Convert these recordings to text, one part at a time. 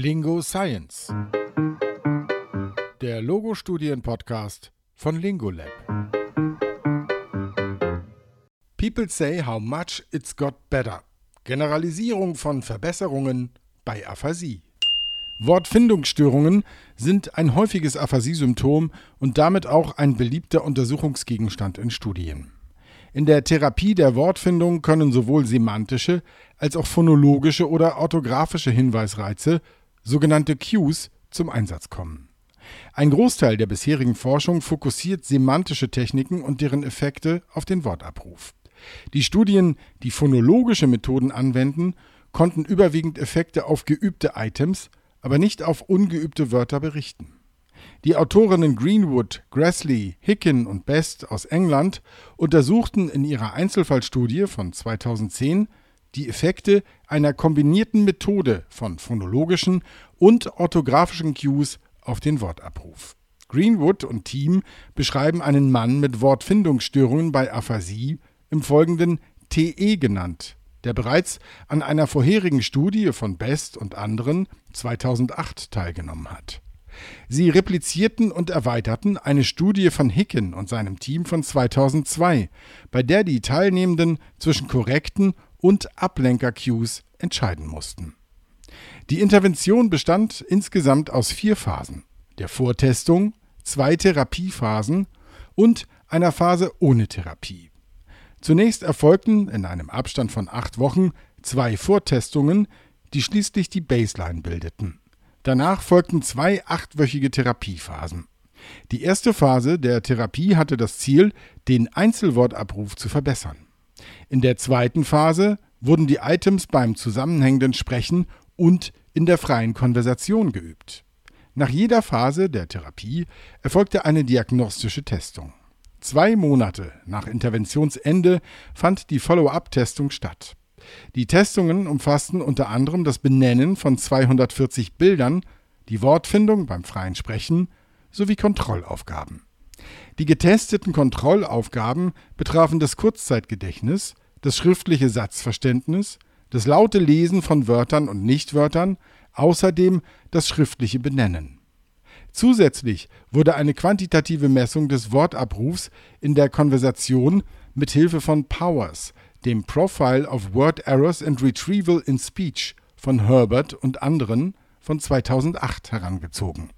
Lingo Science. Der Logo-Studien-Podcast von Lingolab. People say how much it's got better. Generalisierung von Verbesserungen bei Aphasie. Wortfindungsstörungen sind ein häufiges Aphasie-Symptom und damit auch ein beliebter Untersuchungsgegenstand in Studien. In der Therapie der Wortfindung können sowohl semantische als auch phonologische oder orthografische Hinweisreize, sogenannte Cues, zum Einsatz kommen. Ein Großteil der bisherigen Forschung fokussiert semantische Techniken und deren Effekte auf den Wortabruf. Die Studien, die phonologische Methoden anwenden, konnten überwiegend Effekte auf geübte Items, aber nicht auf ungeübte Wörter berichten. Die Autorinnen Greenwood, Grassley, Hicken und Best aus England untersuchten in ihrer Einzelfallstudie von 2010 die Effekte einer kombinierten Methode von phonologischen und orthografischen Cues auf den Wortabruf. Greenwood und Team beschreiben einen Mann mit Wortfindungsstörungen bei Aphasie, im Folgenden TE genannt, der bereits an einer vorherigen Studie von Best und anderen 2008 teilgenommen hat. Sie replizierten und erweiterten eine Studie von Hicken und seinem Team von 2002, bei der die Teilnehmenden zwischen korrekten und Ablenker-Cues entscheiden mussten. Die Intervention bestand insgesamt aus vier Phasen: der Vortestung, zwei Therapiephasen und einer Phase ohne Therapie. Zunächst erfolgten in einem Abstand von acht Wochen zwei Vortestungen, die schließlich die Baseline bildeten. Danach folgten zwei achtwöchige Therapiephasen. Die erste Phase der Therapie hatte das Ziel, den Einzelwortabruf zu verbessern. In der zweiten Phase wurden die Items beim zusammenhängenden Sprechen und in der freien Konversation geübt. Nach jeder Phase der Therapie erfolgte eine diagnostische Testung. Zwei Monate nach Interventionsende fand die Follow-up-Testung statt. Die Testungen umfassten unter anderem das Benennen von 240 Bildern, die Wortfindung beim freien Sprechen sowie Kontrollaufgaben. Die getesteten Kontrollaufgaben betrafen das Kurzzeitgedächtnis, das schriftliche Satzverständnis, das laute Lesen von Wörtern und Nichtwörtern, außerdem das schriftliche Benennen. Zusätzlich wurde eine quantitative Messung des Wortabrufs in der Konversation mit Hilfe von Powers, dem Profile of Word Errors and Retrieval in Speech von Herbert und anderen von 2008 herangezogen.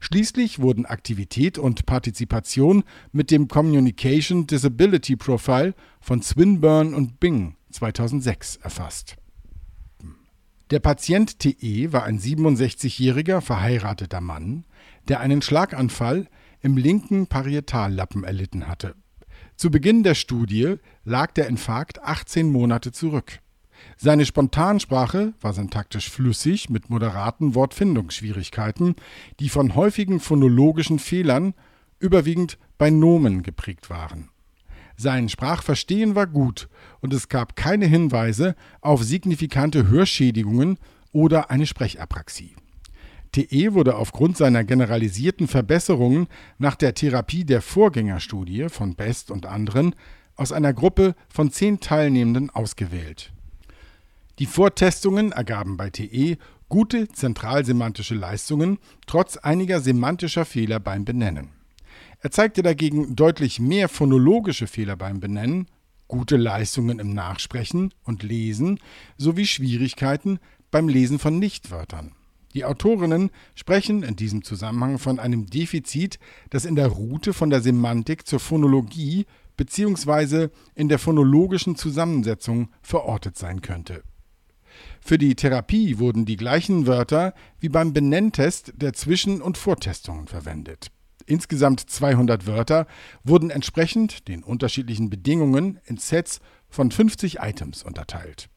Schließlich wurden Aktivität und Partizipation mit dem Communication Disability Profile von Swinburne und Bing 2006 erfasst. Der Patient TE war ein 67-jähriger verheirateter Mann, der einen Schlaganfall im linken Parietallappen erlitten hatte. Zu Beginn der Studie lag der Infarkt 18 Monate zurück. Seine Spontansprache war syntaktisch flüssig mit moderaten Wortfindungsschwierigkeiten, die von häufigen phonologischen Fehlern, überwiegend bei Nomen, geprägt waren. Sein Sprachverstehen war gut und es gab keine Hinweise auf signifikante Hörschädigungen oder eine Sprechapraxie. TE wurde aufgrund seiner generalisierten Verbesserungen nach der Therapie der Vorgängerstudie von Best und anderen aus einer Gruppe von zehn Teilnehmenden ausgewählt. Die Vortestungen ergaben bei TE gute zentralsemantische Leistungen trotz einiger semantischer Fehler beim Benennen. Er zeigte dagegen deutlich mehr phonologische Fehler beim Benennen, gute Leistungen im Nachsprechen und Lesen sowie Schwierigkeiten beim Lesen von Nichtwörtern. Die Autorinnen sprechen in diesem Zusammenhang von einem Defizit, das in der Route von der Semantik zur Phonologie bzw. in der phonologischen Zusammensetzung verortet sein könnte. Für die Therapie wurden die gleichen Wörter wie beim Benenntest der Zwischen- und Vortestungen verwendet. Insgesamt 200 Wörter wurden entsprechend den unterschiedlichen Bedingungen in Sets von 50 Items unterteilt.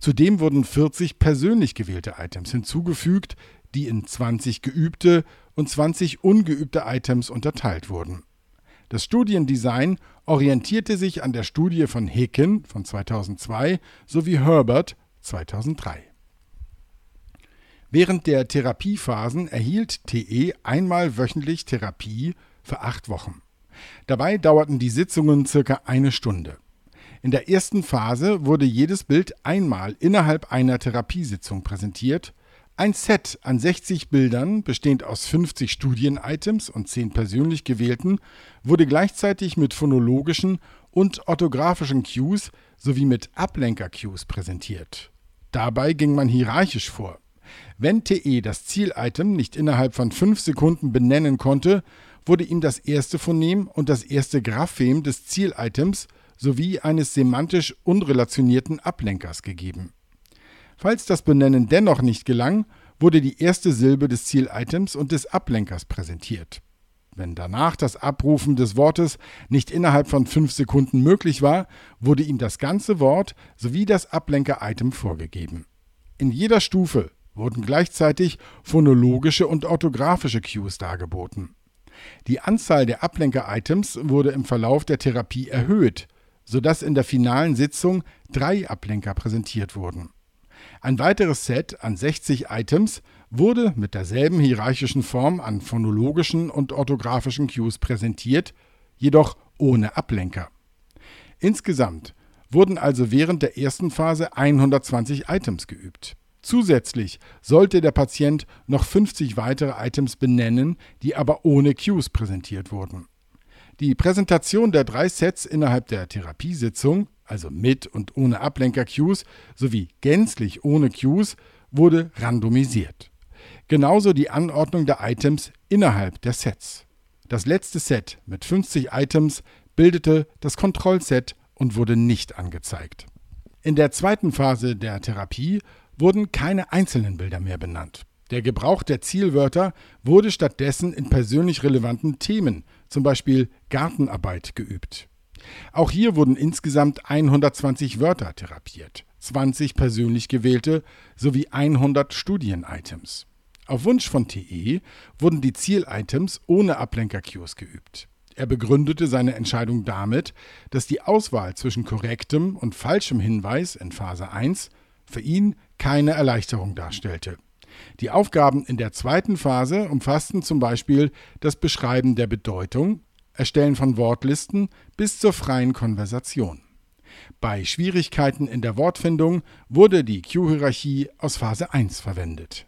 Zudem wurden 40 persönlich gewählte Items hinzugefügt, die in 20 geübte und 20 ungeübte Items unterteilt wurden. Das Studiendesign orientierte sich an der Studie von Hicken von 2002 sowie Herbert 2003. Während der Therapiephasen erhielt TE einmal wöchentlich Therapie für acht Wochen. Dabei dauerten die Sitzungen circa eine Stunde. In der ersten Phase wurde jedes Bild einmal innerhalb einer Therapiesitzung präsentiert, Ein Set an 60 Bildern, bestehend aus 50 Studien-Items und 10 persönlich gewählten, wurde gleichzeitig mit phonologischen und orthografischen Cues sowie mit Ablenker-Cues präsentiert. Dabei ging man hierarchisch vor. Wenn TE das Ziel-Item nicht innerhalb von 5 Sekunden benennen konnte, wurde ihm das erste Phonem und das erste Graphem des Ziel-Items sowie eines semantisch unrelationierten Ablenkers gegeben. Falls das Benennen dennoch nicht gelang, wurde die erste Silbe des Ziel-Items und des Ablenkers präsentiert. Wenn danach das Abrufen des Wortes nicht innerhalb von fünf Sekunden möglich war, wurde ihm das ganze Wort sowie das Ablenker-Item vorgegeben. In jeder Stufe wurden gleichzeitig phonologische und orthografische Cues dargeboten. Die Anzahl der Ablenker-Items wurde im Verlauf der Therapie erhöht, sodass in der finalen Sitzung drei Ablenker präsentiert wurden. Ein weiteres Set an 60 Items wurde mit derselben hierarchischen Form an phonologischen und orthografischen Cues präsentiert, jedoch ohne Ablenker. Insgesamt wurden also während der ersten Phase 120 Items geübt. Zusätzlich sollte der Patient noch 50 weitere Items benennen, die aber ohne Cues präsentiert wurden. Die Präsentation der drei Sets innerhalb der Therapiesitzung also mit und ohne Ablenker-Cues, sowie gänzlich ohne Cues, wurde randomisiert. Genauso die Anordnung der Items innerhalb der Sets. Das letzte Set mit 50 Items bildete das Kontrollset und wurde nicht angezeigt. In der zweiten Phase der Therapie wurden keine einzelnen Bilder mehr benannt. Der Gebrauch der Zielwörter wurde stattdessen in persönlich relevanten Themen, zum Beispiel Gartenarbeit, geübt. Auch hier wurden insgesamt 120 Wörter therapiert, 20 persönlich gewählte sowie 100 Studien-Items. Auf Wunsch von TE wurden die Ziel-Items ohne Ablenker-Cues geübt. Er begründete seine Entscheidung damit, dass die Auswahl zwischen korrektem und falschem Hinweis in Phase 1 für ihn keine Erleichterung darstellte. Die Aufgaben in der zweiten Phase umfassten zum Beispiel das Beschreiben der Bedeutung, Erstellen von Wortlisten bis zur freien Konversation. Bei Schwierigkeiten in der Wortfindung wurde die Q-Hierarchie aus Phase 1 verwendet.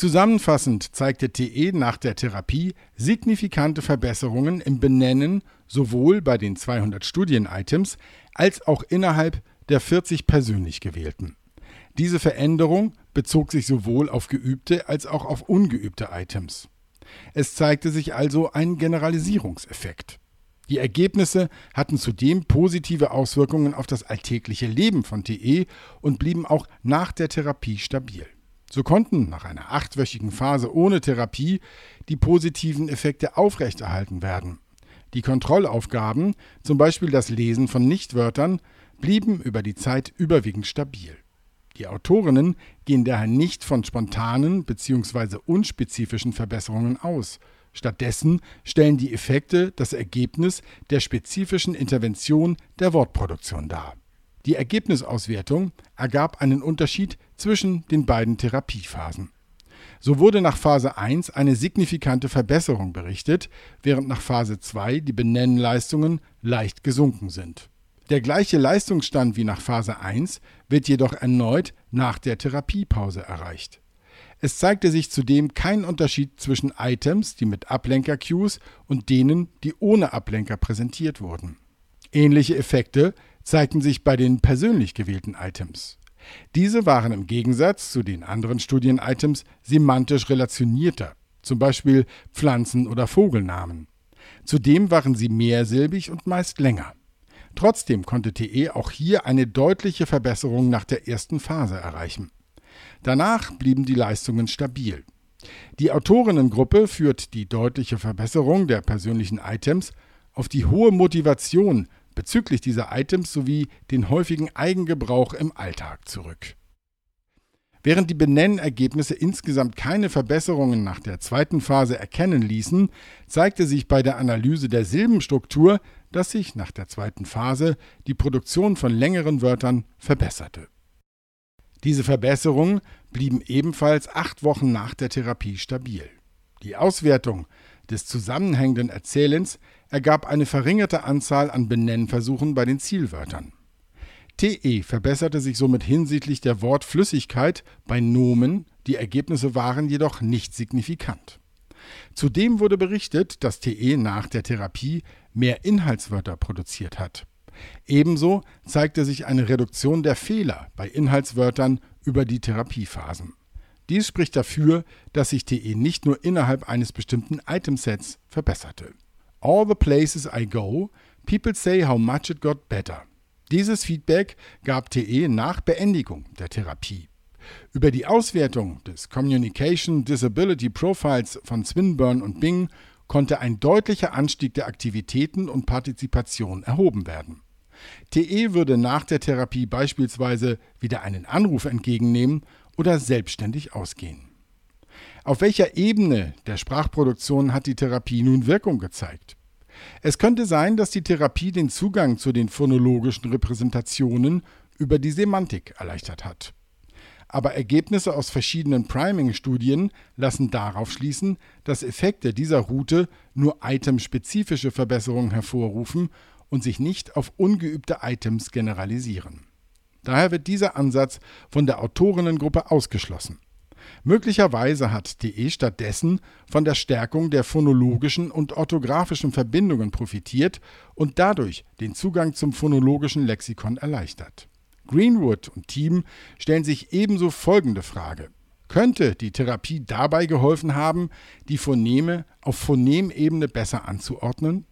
Zusammenfassend zeigte TE nach der Therapie signifikante Verbesserungen im Benennen sowohl bei den 200 Studien-Items als auch innerhalb der 40 persönlich gewählten. Diese Veränderung bezog sich sowohl auf geübte als auch auf ungeübte Items. Es zeigte sich also ein Generalisierungseffekt. Die Ergebnisse hatten zudem positive Auswirkungen auf das alltägliche Leben von TE und blieben auch nach der Therapie stabil. So konnten nach einer achtwöchigen Phase ohne Therapie die positiven Effekte aufrechterhalten werden. Die Kontrollaufgaben, zum Beispiel das Lesen von Nichtwörtern, blieben über die Zeit überwiegend stabil. Die Autorinnen gehen daher nicht von spontanen bzw. unspezifischen Verbesserungen aus. Stattdessen stellen die Effekte das Ergebnis der spezifischen Intervention der Wortproduktion dar. Die Ergebnisauswertung ergab einen Unterschied zwischen den beiden Therapiephasen. So wurde nach Phase 1 eine signifikante Verbesserung berichtet, während nach Phase 2 die Benennleistungen leicht gesunken sind. Der gleiche Leistungsstand wie nach Phase 1 wird jedoch erneut nach der Therapiepause erreicht. Es zeigte sich zudem kein Unterschied zwischen Items, die mit Ablenker-Cues und denen, die ohne Ablenker präsentiert wurden. Ähnliche Effekte zeigten sich bei den persönlich gewählten Items. Diese waren im Gegensatz zu den anderen Studien-Items semantisch relationierter, zum Beispiel Pflanzen- oder Vogelnamen. Zudem waren sie mehrsilbig und meist länger. Trotzdem konnte TE auch hier eine deutliche Verbesserung nach der ersten Phase erreichen. Danach blieben die Leistungen stabil. Die Autorinnengruppe führt die deutliche Verbesserung der persönlichen Items auf die hohe Motivation bezüglich dieser Items sowie den häufigen Eigengebrauch im Alltag zurück. Während die Benennergebnisse insgesamt keine Verbesserungen nach der zweiten Phase erkennen ließen, zeigte sich bei der Analyse der Silbenstruktur, dass sich nach der zweiten Phase die Produktion von längeren Wörtern verbesserte. Diese Verbesserungen blieben ebenfalls acht Wochen nach der Therapie stabil. Die Auswertung des zusammenhängenden Erzählens ergab eine verringerte Anzahl an Benennversuchen bei den Zielwörtern. TE verbesserte sich somit hinsichtlich der Wortflüssigkeit bei Nomen, Die Ergebnisse waren jedoch nicht signifikant. Zudem wurde berichtet, dass TE nach der Therapie mehr Inhaltswörter produziert hat. Ebenso zeigte sich eine Reduktion der Fehler bei Inhaltswörtern über die Therapiephasen. Dies spricht dafür, dass sich TE nicht nur innerhalb eines bestimmten Itemsets verbesserte. All the places I go, people say how much it got better. Dieses Feedback gab TE nach Beendigung der Therapie. Über die Auswertung des Communication Disability Profiles von Swinburne und Bing konnte ein deutlicher Anstieg der Aktivitäten und Partizipation erhoben werden. TE würde nach der Therapie beispielsweise wieder einen Anruf entgegennehmen oder selbstständig ausgehen. Auf welcher Ebene der Sprachproduktion hat die Therapie nun Wirkung gezeigt? Es könnte sein, dass die Therapie den Zugang zu den phonologischen Repräsentationen über die Semantik erleichtert hat. Aber Ergebnisse aus verschiedenen Priming-Studien lassen darauf schließen, dass Effekte dieser Route nur itemspezifische Verbesserungen hervorrufen und sich nicht auf ungeübte Items generalisieren. Daher wird dieser Ansatz von der Autorinnengruppe ausgeschlossen. Möglicherweise hat DE stattdessen von der Stärkung der phonologischen und orthografischen Verbindungen profitiert und dadurch den Zugang zum phonologischen Lexikon erleichtert. Greenwood und Team stellen sich ebenso folgende Frage. Könnte die Therapie dabei geholfen haben, die Phoneme auf Phonemebene besser anzuordnen?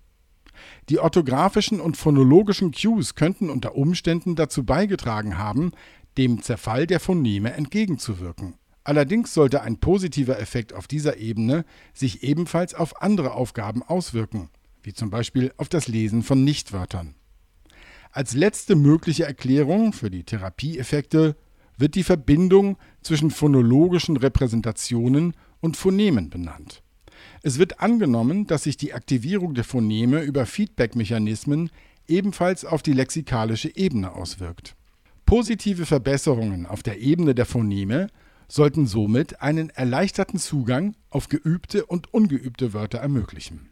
Die orthografischen und phonologischen Cues könnten unter Umständen dazu beigetragen haben, dem Zerfall der Phoneme entgegenzuwirken. Allerdings sollte ein positiver Effekt auf dieser Ebene sich ebenfalls auf andere Aufgaben auswirken, wie zum Beispiel auf das Lesen von Nichtwörtern. Als letzte mögliche Erklärung für die Therapieeffekte wird die Verbindung zwischen phonologischen Repräsentationen und Phonemen benannt. Es wird angenommen, dass sich die Aktivierung der Phoneme über Feedback-Mechanismen ebenfalls auf die lexikalische Ebene auswirkt. Positive Verbesserungen auf der Ebene der Phoneme sollten somit einen erleichterten Zugang auf geübte und ungeübte Wörter ermöglichen.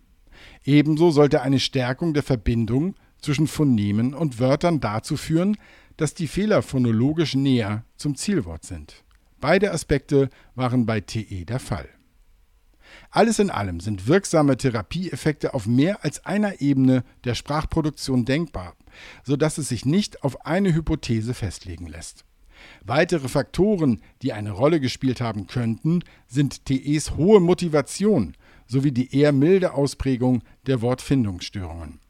Ebenso sollte eine Stärkung der Verbindung zwischen Phonemen und Wörtern dazu führen, dass die Fehler phonologisch näher zum Zielwort sind. Beide Aspekte waren bei TE der Fall. Alles in allem sind wirksame Therapieeffekte auf mehr als einer Ebene der Sprachproduktion denkbar, sodass es sich nicht auf eine Hypothese festlegen lässt. Weitere Faktoren, die eine Rolle gespielt haben könnten, sind TEs hohe Motivation sowie die eher milde Ausprägung der Wortfindungsstörungen.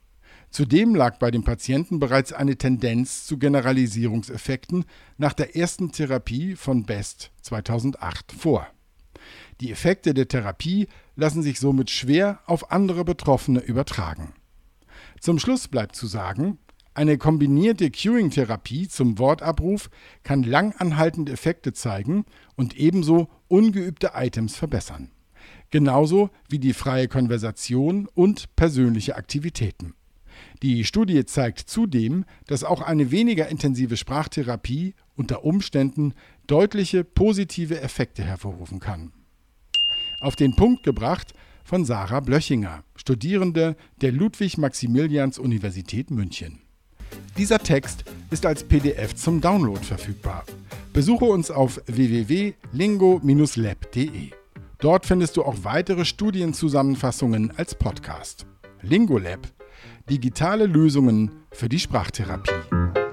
Zudem lag bei dem Patienten bereits eine Tendenz zu Generalisierungseffekten nach der ersten Therapie von Best 2008 vor. Die Effekte der Therapie lassen sich somit schwer auf andere Betroffene übertragen. Zum Schluss bleibt zu sagen, eine kombinierte Cueing-Therapie zum Wortabruf kann langanhaltende Effekte zeigen und ebenso ungeübte Items verbessern. Genauso wie die freie Konversation und persönliche Aktivitäten. Die Studie zeigt zudem, dass auch eine weniger intensive Sprachtherapie unter Umständen deutliche positive Effekte hervorrufen kann. Auf den Punkt gebracht von Sarah Blöchinger, Studierende der Ludwig-Maximilians-Universität München. Dieser Text ist als PDF zum Download verfügbar. Besuche uns auf www.lingo-lab.de. Dort findest du auch weitere Studienzusammenfassungen als Podcast. LingoLab. Digitale Lösungen für die Sprachtherapie.